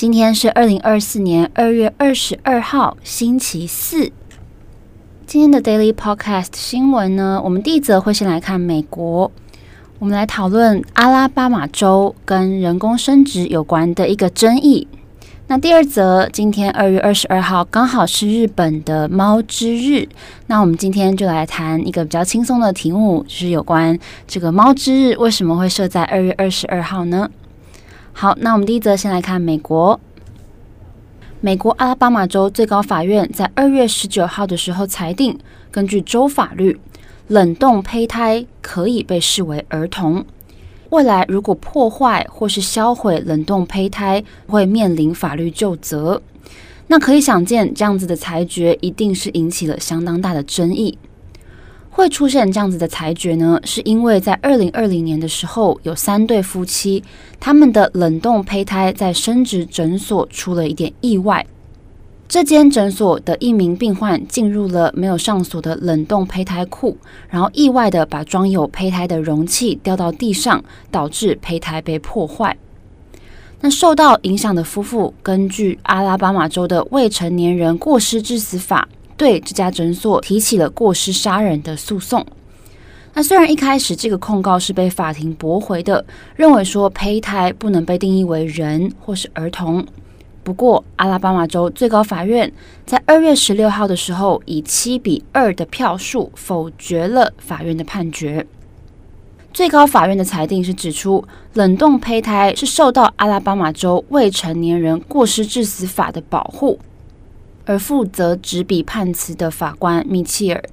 今天是二零二四年二月二十二号，星期四。今天的 Daily Podcast 新闻呢，我们第一则会先来看美国，我们来讨论阿拉巴马州跟人工生殖有关的一个争议。那第二则，今天二月二十二号刚好是日本的猫之日，那我们今天就来谈一个比较轻松的题目，就是有关这个猫之日为什么会设在二月二十二号呢？好，那我们第一则先来看美国。美国阿拉巴马州最高法院在二月十九号的时候裁定，根据州法律，冷冻胚胎可以被视为儿童。未来如果破坏或是销毁冷冻胚胎，会面临法律究责。那可以想见，这样子的裁决一定是引起了相当大的争议。会出现这样子的裁决呢，是因为在二零二零年的时候，有三对夫妻，他们的冷冻胚胎在生殖诊所出了一点意外。这间诊所的一名病患进入了没有上锁的冷冻胚胎库，然后意外的把装有胚胎的容器掉到地上，导致胚胎被破坏。那受到影响的夫妇，根据阿拉巴马州的未成年人过失致死法。对这家诊所提起了过失杀人的诉讼。那虽然一开始这个控告是被法庭驳回的，认为说胚胎不能被定义为人或是儿童。不过，阿拉巴马州最高法院在二月十六号的时候，以七比二的票数否决了法院的判决。最高法院的裁定是指出，冷冻胚胎是受到阿拉巴马州未成年人过失致死法的保护。而负责执笔判词的法官密切尔，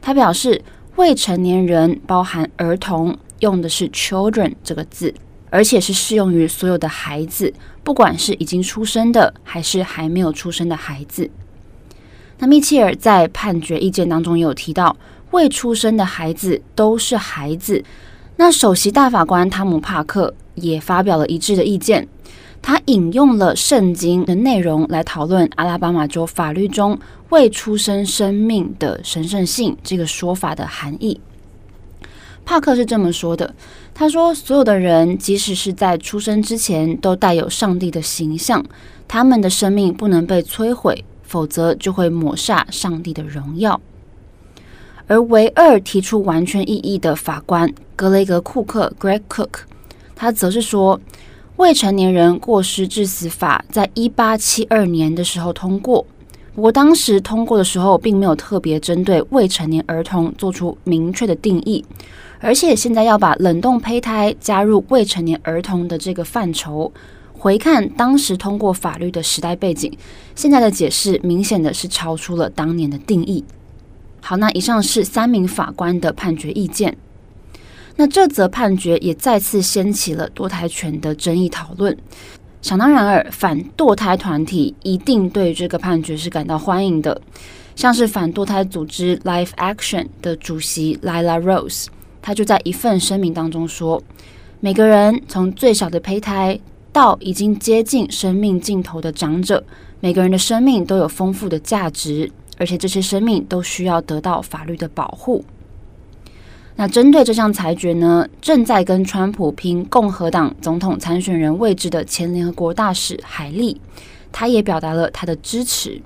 他表示，未成年人包含儿童，用的是 children 这个字，而且是适用于所有的孩子，不管是已经出生的还是还没有出生的孩子。那密切尔在判决意见当中也有提到，未出生的孩子都是孩子。那首席大法官汤姆帕克也发表了一致的意见。他引用了圣经的内容来讨论阿拉巴马州法律中未出生生命的神圣性这个说法的含义。帕克是这么说的：“他说，所有的人，即使是在出生之前，都带有上帝的形象，他们的生命不能被摧毁，否则就会抹煞上帝的荣耀。”而唯二提出完全异议的法官格雷格库克 （Greg Cook），他则是说。未成年人过失致死法在一八七二年的时候通过，不过当时通过的时候并没有特别针对未成年儿童做出明确的定义，而且现在要把冷冻胚胎加入未成年儿童的这个范畴，回看当时通过法律的时代背景，现在的解释明显的是超出了当年的定义。好，那以上是三名法官的判决意见。那这则判决也再次掀起了堕胎权的争议讨论。想当然尔，反堕胎团体一定对这个判决是感到欢迎的。像是反堕胎组织 Life Action 的主席 Lila Rose，他就在一份声明当中说：“每个人从最小的胚胎到已经接近生命尽头的长者，每个人的生命都有丰富的价值，而且这些生命都需要得到法律的保护。”那针对这项裁决呢，正在跟川普拼共和党总统参选人位置的前联合国大使海利，他也表达了他的支持。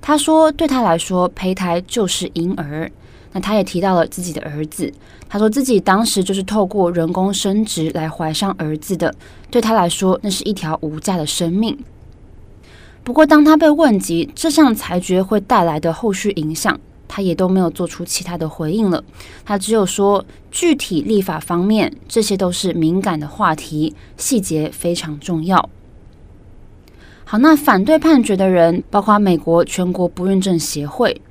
他说，对他来说，胚胎就是婴儿。那他也提到了自己的儿子，他说自己当时就是透过人工生殖来怀上儿子的，对他来说，那是一条无价的生命。不过，当他被问及这项裁决会带来的后续影响，他也都没有做出其他的回应了，他只有说具体立法方面，这些都是敏感的话题，细节非常重要。好，那反对判决的人包括美国全国不孕症协会，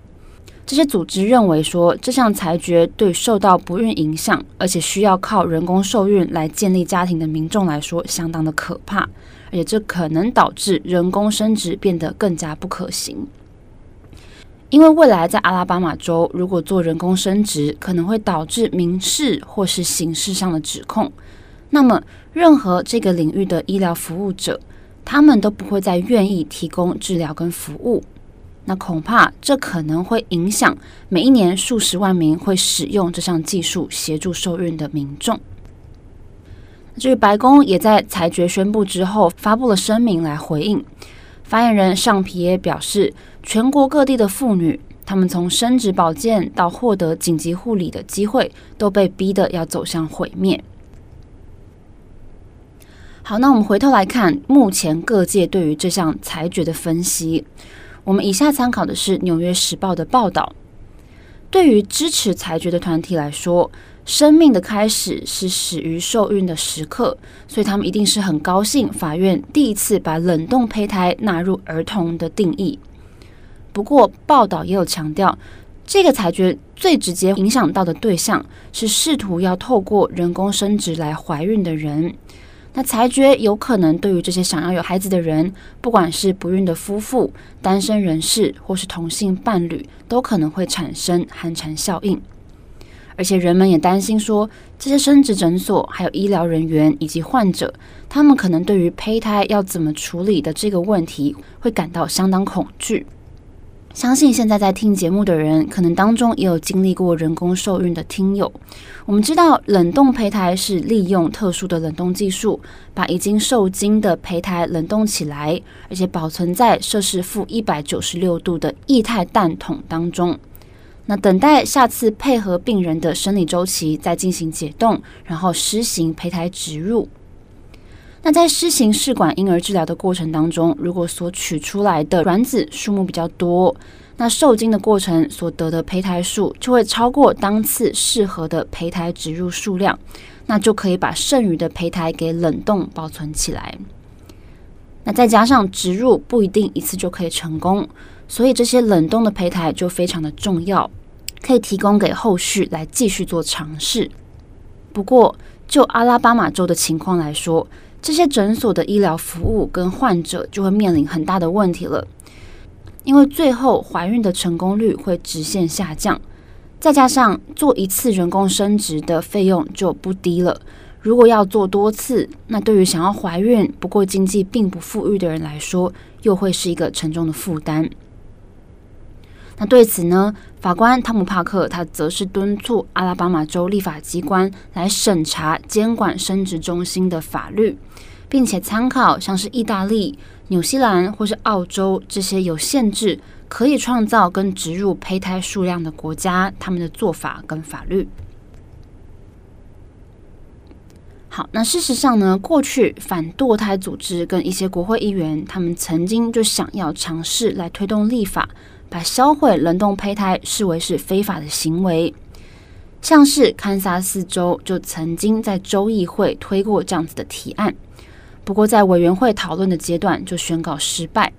这些组织认为说，这项裁决对受到不孕影响，而且需要靠人工受孕来建立家庭的民众来说，相当的可怕，而且这可能导致人工生殖变得更加不可行。因为未来在阿拉巴马州，如果做人工生殖，可能会导致民事或是刑事上的指控。那么，任何这个领域的医疗服务者，他们都不会再愿意提供治疗跟服务。那恐怕这可能会影响每一年数十万名会使用这项技术协助受孕的民众。至于白宫也在裁决宣布之后发布了声明来回应。发言人尚皮耶表示，全国各地的妇女，她们从生殖保健到获得紧急护理的机会，都被逼得要走向毁灭。好，那我们回头来看目前各界对于这项裁决的分析。我们以下参考的是《纽约时报》的报道。对于支持裁决的团体来说，生命的开始是始于受孕的时刻，所以他们一定是很高兴法院第一次把冷冻胚胎纳入儿童的定义。不过，报道也有强调，这个裁决最直接影响到的对象是试图要透过人工生殖来怀孕的人。那裁决有可能对于这些想要有孩子的人，不管是不孕的夫妇、单身人士或是同性伴侣，都可能会产生寒蝉效应。而且人们也担心说，这些生殖诊所、还有医疗人员以及患者，他们可能对于胚胎要怎么处理的这个问题，会感到相当恐惧。相信现在在听节目的人，可能当中也有经历过人工受孕的听友。我们知道，冷冻胚胎是利用特殊的冷冻技术，把已经受精的胚胎冷冻起来，而且保存在摄氏负一百九十六度的液态氮桶当中。那等待下次配合病人的生理周期，再进行解冻，然后施行胚胎植入。那在施行试管婴儿治疗的过程当中，如果所取出来的卵子数目比较多，那受精的过程所得的胚胎数就会超过当次适合的胚胎植入数量，那就可以把剩余的胚胎给冷冻保存起来。那再加上植入不一定一次就可以成功，所以这些冷冻的胚胎就非常的重要，可以提供给后续来继续做尝试。不过就阿拉巴马州的情况来说，这些诊所的医疗服务跟患者就会面临很大的问题了，因为最后怀孕的成功率会直线下降，再加上做一次人工生殖的费用就不低了。如果要做多次，那对于想要怀孕不过经济并不富裕的人来说，又会是一个沉重的负担。那对此呢，法官汤姆帕克他则是敦促阿拉巴马州立法机关来审查监管生殖中心的法律，并且参考像是意大利、纽西兰或是澳洲这些有限制可以创造跟植入胚胎数量的国家，他们的做法跟法律。好，那事实上呢，过去反堕胎组织跟一些国会议员，他们曾经就想要尝试来推动立法。把销毁冷冻胚胎视为是非法的行为，像是堪萨斯州就曾经在州议会推过这样子的提案，不过在委员会讨论的阶段就宣告失败。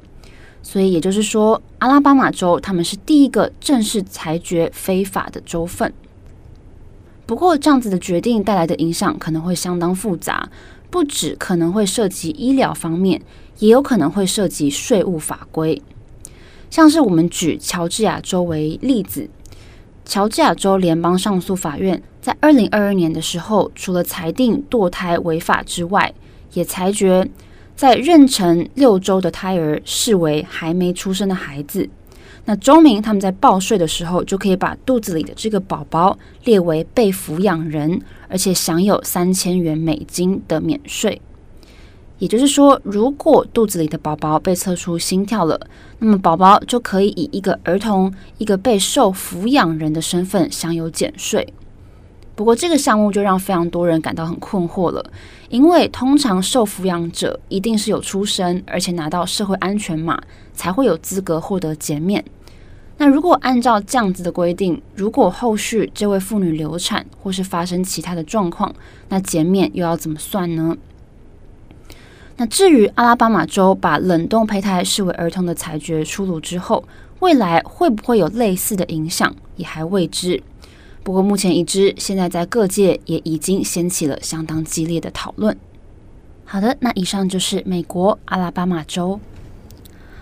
所以也就是说，阿拉巴马州他们是第一个正式裁决非法的州份。不过这样子的决定带来的影响可能会相当复杂，不止可能会涉及医疗方面，也有可能会涉及税务法规。像是我们举乔治亚州为例子，乔治亚州联邦上诉法院在二零二二年的时候，除了裁定堕胎违法之外，也裁决在妊娠六周的胎儿视为还没出生的孩子。那州民他们在报税的时候，就可以把肚子里的这个宝宝列为被抚养人，而且享有三千元美金的免税。也就是说，如果肚子里的宝宝被测出心跳了，那么宝宝就可以以一个儿童、一个被受抚养人的身份享有减税。不过，这个项目就让非常多人感到很困惑了，因为通常受抚养者一定是有出生，而且拿到社会安全码，才会有资格获得减免。那如果按照这样子的规定，如果后续这位妇女流产或是发生其他的状况，那减免又要怎么算呢？那至于阿拉巴马州把冷冻胚胎视为儿童的裁决出炉之后，未来会不会有类似的影响，也还未知。不过目前已知，现在在各界也已经掀起了相当激烈的讨论。好的，那以上就是美国阿拉巴马州。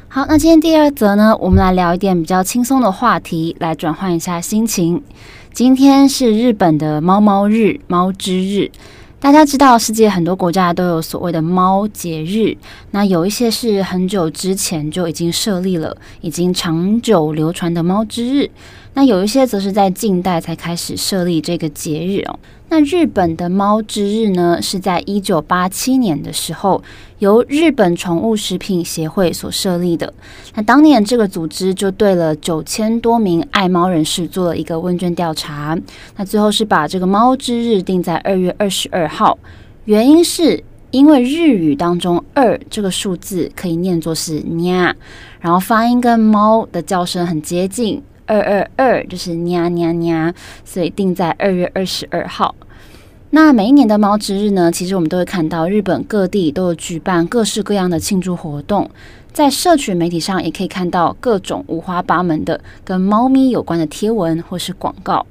好，那今天第二则呢，我们来聊一点比较轻松的话题，来转换一下心情。今天是日本的猫猫日，猫之日。大家知道，世界很多国家都有所谓的猫节日，那有一些是很久之前就已经设立了，已经长久流传的猫之日。那有一些则是在近代才开始设立这个节日哦。那日本的猫之日呢，是在一九八七年的时候，由日本宠物食品协会所设立的。那当年这个组织就对了九千多名爱猫人士做了一个问卷调查，那最后是把这个猫之日定在二月二十二号，原因是因为日语当中二这个数字可以念作是喵然后发音跟猫的叫声很接近。二二二就是 nha nha nha，所以定在二月二十二号。那每一年的猫之日呢，其实我们都会看到日本各地都有举办各式各样的庆祝活动，在社群媒体上也可以看到各种五花八门的跟猫咪有关的贴文或是广告。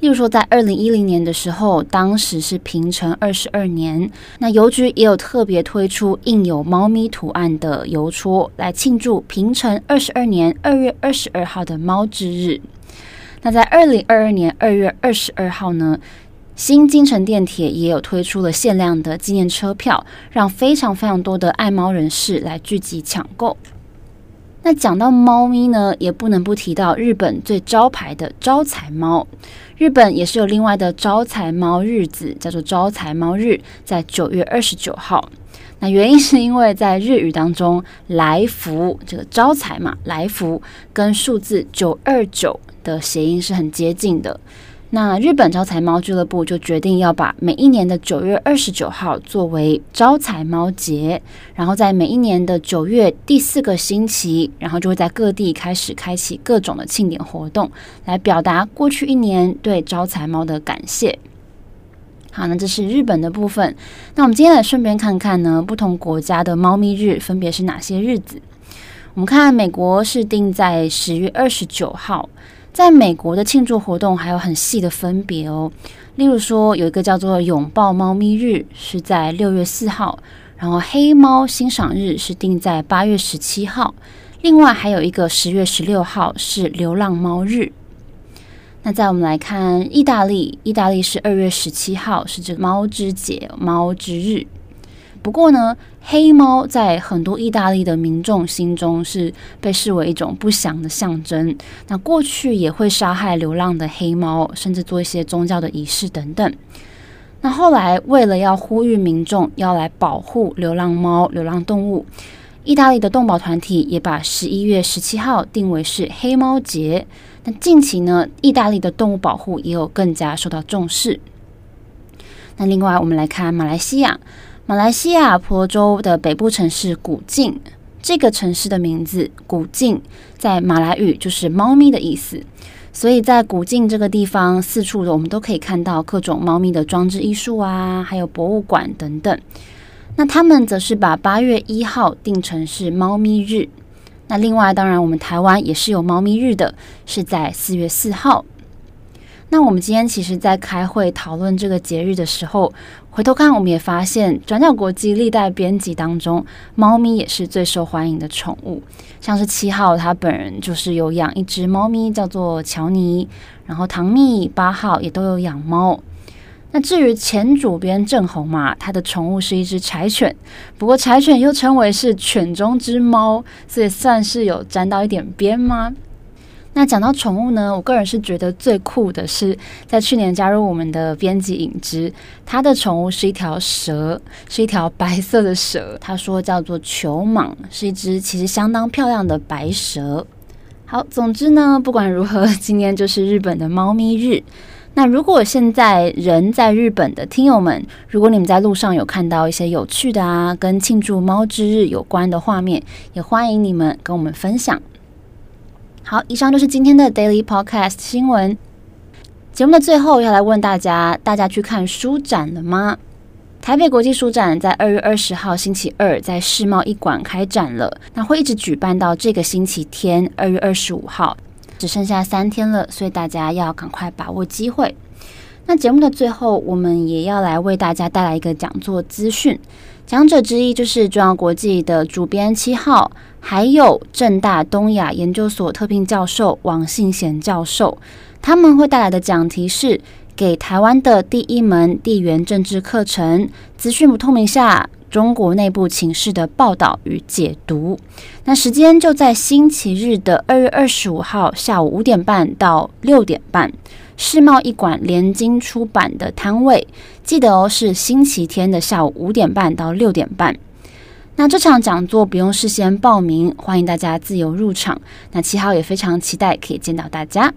例如说，在二零一零年的时候，当时是平成二十二年，那邮局也有特别推出印有猫咪图案的邮戳，来庆祝平成二十二年二月二十二号的猫之日。那在二零二二年二月二十二号呢，新京成电铁也有推出了限量的纪念车票，让非常非常多的爱猫人士来聚集抢购。那讲到猫咪呢，也不能不提到日本最招牌的招财猫。日本也是有另外的招财猫日子，叫做招财猫日，在九月二十九号。那原因是因为在日语当中，来福这个招财嘛，来福跟数字九二九的谐音是很接近的。那日本招财猫俱乐部就决定要把每一年的九月二十九号作为招财猫节，然后在每一年的九月第四个星期，然后就会在各地开始开启各种的庆典活动，来表达过去一年对招财猫的感谢。好，那这是日本的部分。那我们今天来顺便看看呢，不同国家的猫咪日分别是哪些日子？我们看美国是定在十月二十九号。在美国的庆祝活动还有很细的分别哦，例如说有一个叫做拥抱猫咪日是在六月四号，然后黑猫欣赏日是定在八月十七号，另外还有一个十月十六号是流浪猫日。那再我们来看意大利，意大利是二月十七号是这个猫之节，猫之日。不过呢，黑猫在很多意大利的民众心中是被视为一种不祥的象征。那过去也会杀害流浪的黑猫，甚至做一些宗教的仪式等等。那后来为了要呼吁民众要来保护流浪猫、流浪动物，意大利的动保团体也把十一月十七号定为是黑猫节。那近期呢，意大利的动物保护也有更加受到重视。那另外，我们来看马来西亚。马来西亚婆州的北部城市古晋，这个城市的名字古晋在马来语就是猫咪的意思，所以在古晋这个地方，四处的我们都可以看到各种猫咪的装置艺术啊，还有博物馆等等。那他们则是把八月一号定成是猫咪日。那另外，当然我们台湾也是有猫咪日的，是在四月四号。那我们今天其实，在开会讨论这个节日的时候，回头看，我们也发现，转角国际历代编辑当中，猫咪也是最受欢迎的宠物。像是七号，他本人就是有养一只猫咪，叫做乔尼。然后唐蜜八号也都有养猫。那至于前主编郑红嘛，他的宠物是一只柴犬。不过柴犬又称为是犬中之猫，所以算是有沾到一点边吗？那讲到宠物呢，我个人是觉得最酷的是，在去年加入我们的编辑影之，他的宠物是一条蛇，是一条白色的蛇。他说叫做球蟒，是一只其实相当漂亮的白蛇。好，总之呢，不管如何，今天就是日本的猫咪日。那如果现在人在日本的听友们，如果你们在路上有看到一些有趣的啊，跟庆祝猫之日有关的画面，也欢迎你们跟我们分享。好，以上就是今天的 Daily Podcast 新闻。节目的最后要来问大家：大家去看书展了吗？台北国际书展在二月二十号星期二在世贸一馆开展了，那会一直举办到这个星期天二月二十五号，只剩下三天了，所以大家要赶快把握机会。那节目的最后，我们也要来为大家带来一个讲座资讯。讲者之一就是中央国际的主编七号，还有正大东亚研究所特聘教授王信贤教授，他们会带来的讲题是给台湾的第一门地缘政治课程，资讯不透明下。中国内部情势的报道与解读，那时间就在星期日的二月二十五号下午五点半到六点半，世贸一馆联经出版的摊位，记得哦，是星期天的下午五点半到六点半。那这场讲座不用事先报名，欢迎大家自由入场。那七号也非常期待可以见到大家。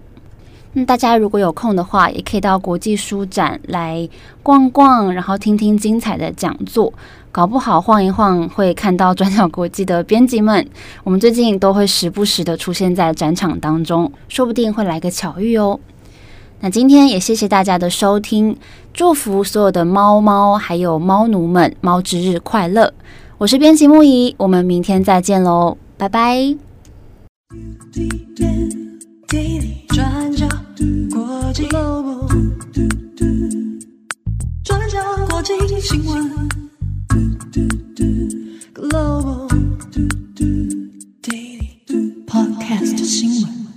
那大家如果有空的话，也可以到国际书展来逛逛，然后听听精彩的讲座。搞不好晃一晃会看到转角国际的编辑们，我们最近都会时不时的出现在展场当中，说不定会来个巧遇哦。那今天也谢谢大家的收听，祝福所有的猫猫还有猫奴们猫之日快乐。我是编辑木仪，我们明天再见喽，拜拜。地理、转角国际国际新闻 global Daily podcast 新闻